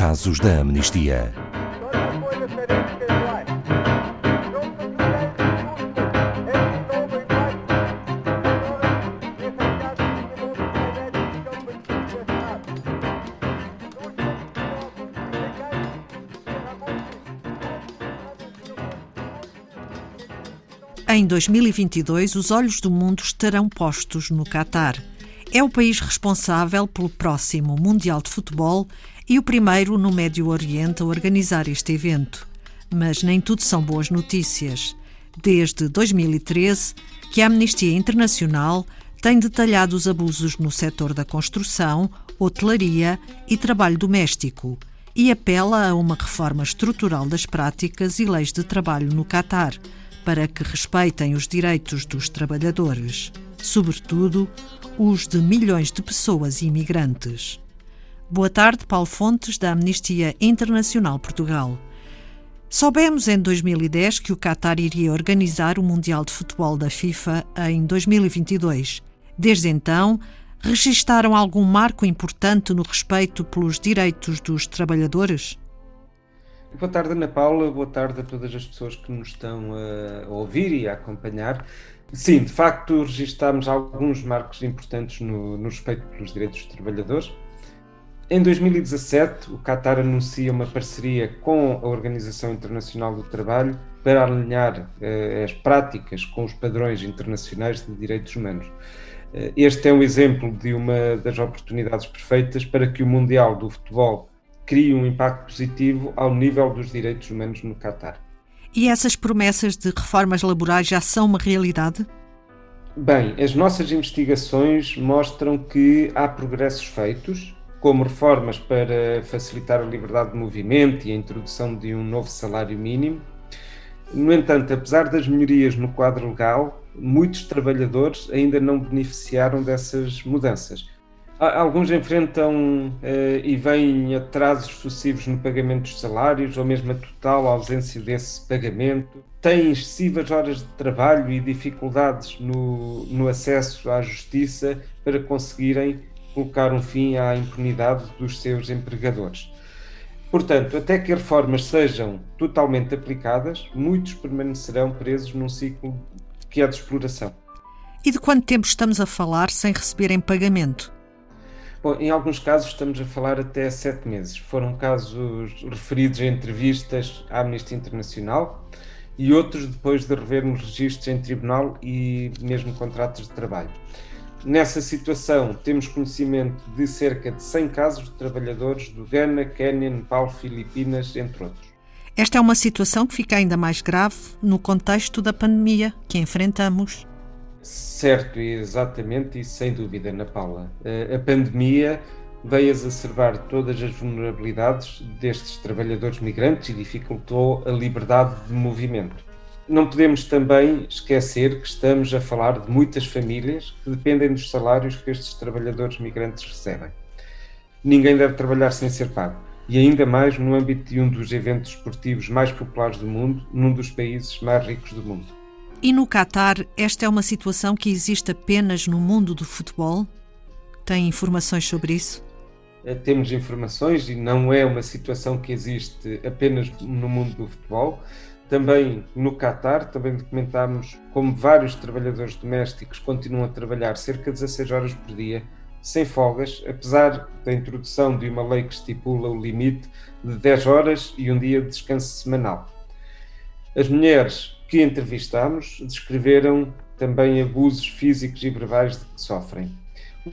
casos da amnistia. Em 2022, os olhos do mundo estarão postos no Catar. É o país responsável pelo próximo Mundial de Futebol e o primeiro no Médio Oriente a organizar este evento. Mas nem tudo são boas notícias. Desde 2013, que a Amnistia Internacional tem detalhado os abusos no setor da construção, hotelaria e trabalho doméstico e apela a uma reforma estrutural das práticas e leis de trabalho no Catar para que respeitem os direitos dos trabalhadores, sobretudo os de milhões de pessoas imigrantes. Boa tarde, Paulo Fontes, da Amnistia Internacional Portugal. Soubemos em 2010 que o Qatar iria organizar o Mundial de Futebol da FIFA em 2022. Desde então, registaram algum marco importante no respeito pelos direitos dos trabalhadores? Boa tarde, Ana Paula. Boa tarde a todas as pessoas que nos estão a ouvir e a acompanhar. Sim, de facto, registámos alguns marcos importantes no, no respeito pelos direitos dos trabalhadores. Em 2017, o Qatar anuncia uma parceria com a Organização Internacional do Trabalho para alinhar eh, as práticas com os padrões internacionais de direitos humanos. Eh, este é um exemplo de uma das oportunidades perfeitas para que o Mundial do Futebol crie um impacto positivo ao nível dos direitos humanos no Catar. E essas promessas de reformas laborais já são uma realidade? Bem, as nossas investigações mostram que há progressos feitos, como reformas para facilitar a liberdade de movimento e a introdução de um novo salário mínimo. No entanto, apesar das melhorias no quadro legal, muitos trabalhadores ainda não beneficiaram dessas mudanças. Alguns enfrentam uh, e vêm atrasos sucessivos no pagamento dos salários ou mesmo a total ausência desse pagamento. Têm excessivas horas de trabalho e dificuldades no, no acesso à justiça para conseguirem colocar um fim à impunidade dos seus empregadores. Portanto, até que as reformas sejam totalmente aplicadas, muitos permanecerão presos num ciclo que é de exploração. E de quanto tempo estamos a falar sem receberem pagamento? Bom, em alguns casos estamos a falar até sete meses. Foram casos referidos em entrevistas à Amnistia Internacional e outros depois de revermos registros em tribunal e mesmo contratos de trabalho. Nessa situação, temos conhecimento de cerca de 100 casos de trabalhadores do Ghana, Quênia, Nepal, Filipinas, entre outros. Esta é uma situação que fica ainda mais grave no contexto da pandemia que enfrentamos. Certo, exatamente, e sem dúvida, Ana Paula. A pandemia veio exacerbar todas as vulnerabilidades destes trabalhadores migrantes e dificultou a liberdade de movimento. Não podemos também esquecer que estamos a falar de muitas famílias que dependem dos salários que estes trabalhadores migrantes recebem. Ninguém deve trabalhar sem ser pago, e ainda mais no âmbito de um dos eventos esportivos mais populares do mundo, num dos países mais ricos do mundo. E no Catar, esta é uma situação que existe apenas no mundo do futebol? Tem informações sobre isso? Eh, temos informações e não é uma situação que existe apenas no mundo do futebol. Também no Catar, também documentámos como vários trabalhadores domésticos continuam a trabalhar cerca de 16 horas por dia, sem folgas, apesar da introdução de uma lei que estipula o limite de 10 horas e um dia de descanso semanal. As mulheres que entrevistámos descreveram também abusos físicos e verbais de que sofrem.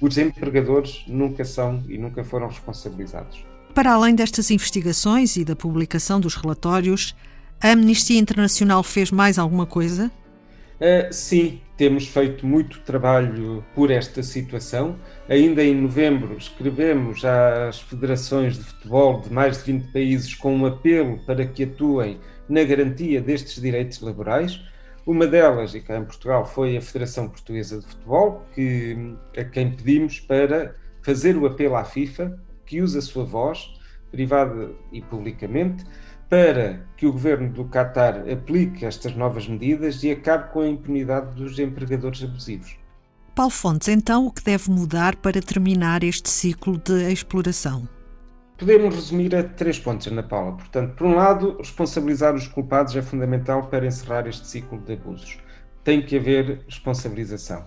Os empregadores nunca são e nunca foram responsabilizados. Para além destas investigações e da publicação dos relatórios, a Amnistia Internacional fez mais alguma coisa? Uh, sim, temos feito muito trabalho por esta situação. Ainda em novembro escrevemos às federações de futebol de mais de 20 países com um apelo para que atuem na garantia destes direitos laborais. Uma delas, e cá em Portugal, foi a Federação Portuguesa de Futebol, que, a quem pedimos para fazer o apelo à FIFA, que use a sua voz, privada e publicamente, para que o governo do Qatar aplique estas novas medidas e acabe com a impunidade dos empregadores abusivos. Paulo Fontes, então o que deve mudar para terminar este ciclo de exploração? podemos resumir a três pontos, Ana Paula. Portanto, por um lado, responsabilizar os culpados é fundamental para encerrar este ciclo de abusos. Tem que haver responsabilização.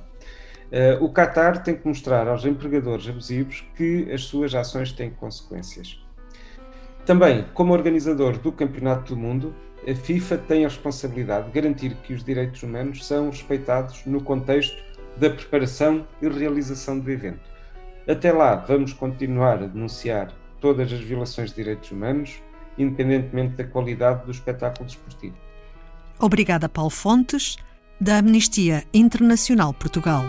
Uh, o Qatar tem que mostrar aos empregadores abusivos que as suas ações têm consequências. Também, como organizador do Campeonato do Mundo, a FIFA tem a responsabilidade de garantir que os direitos humanos são respeitados no contexto da preparação e realização do evento. Até lá, vamos continuar a denunciar todas as violações de direitos humanos, independentemente da qualidade do espetáculo desportivo. Obrigada, Paulo Fontes, da Amnistia Internacional Portugal.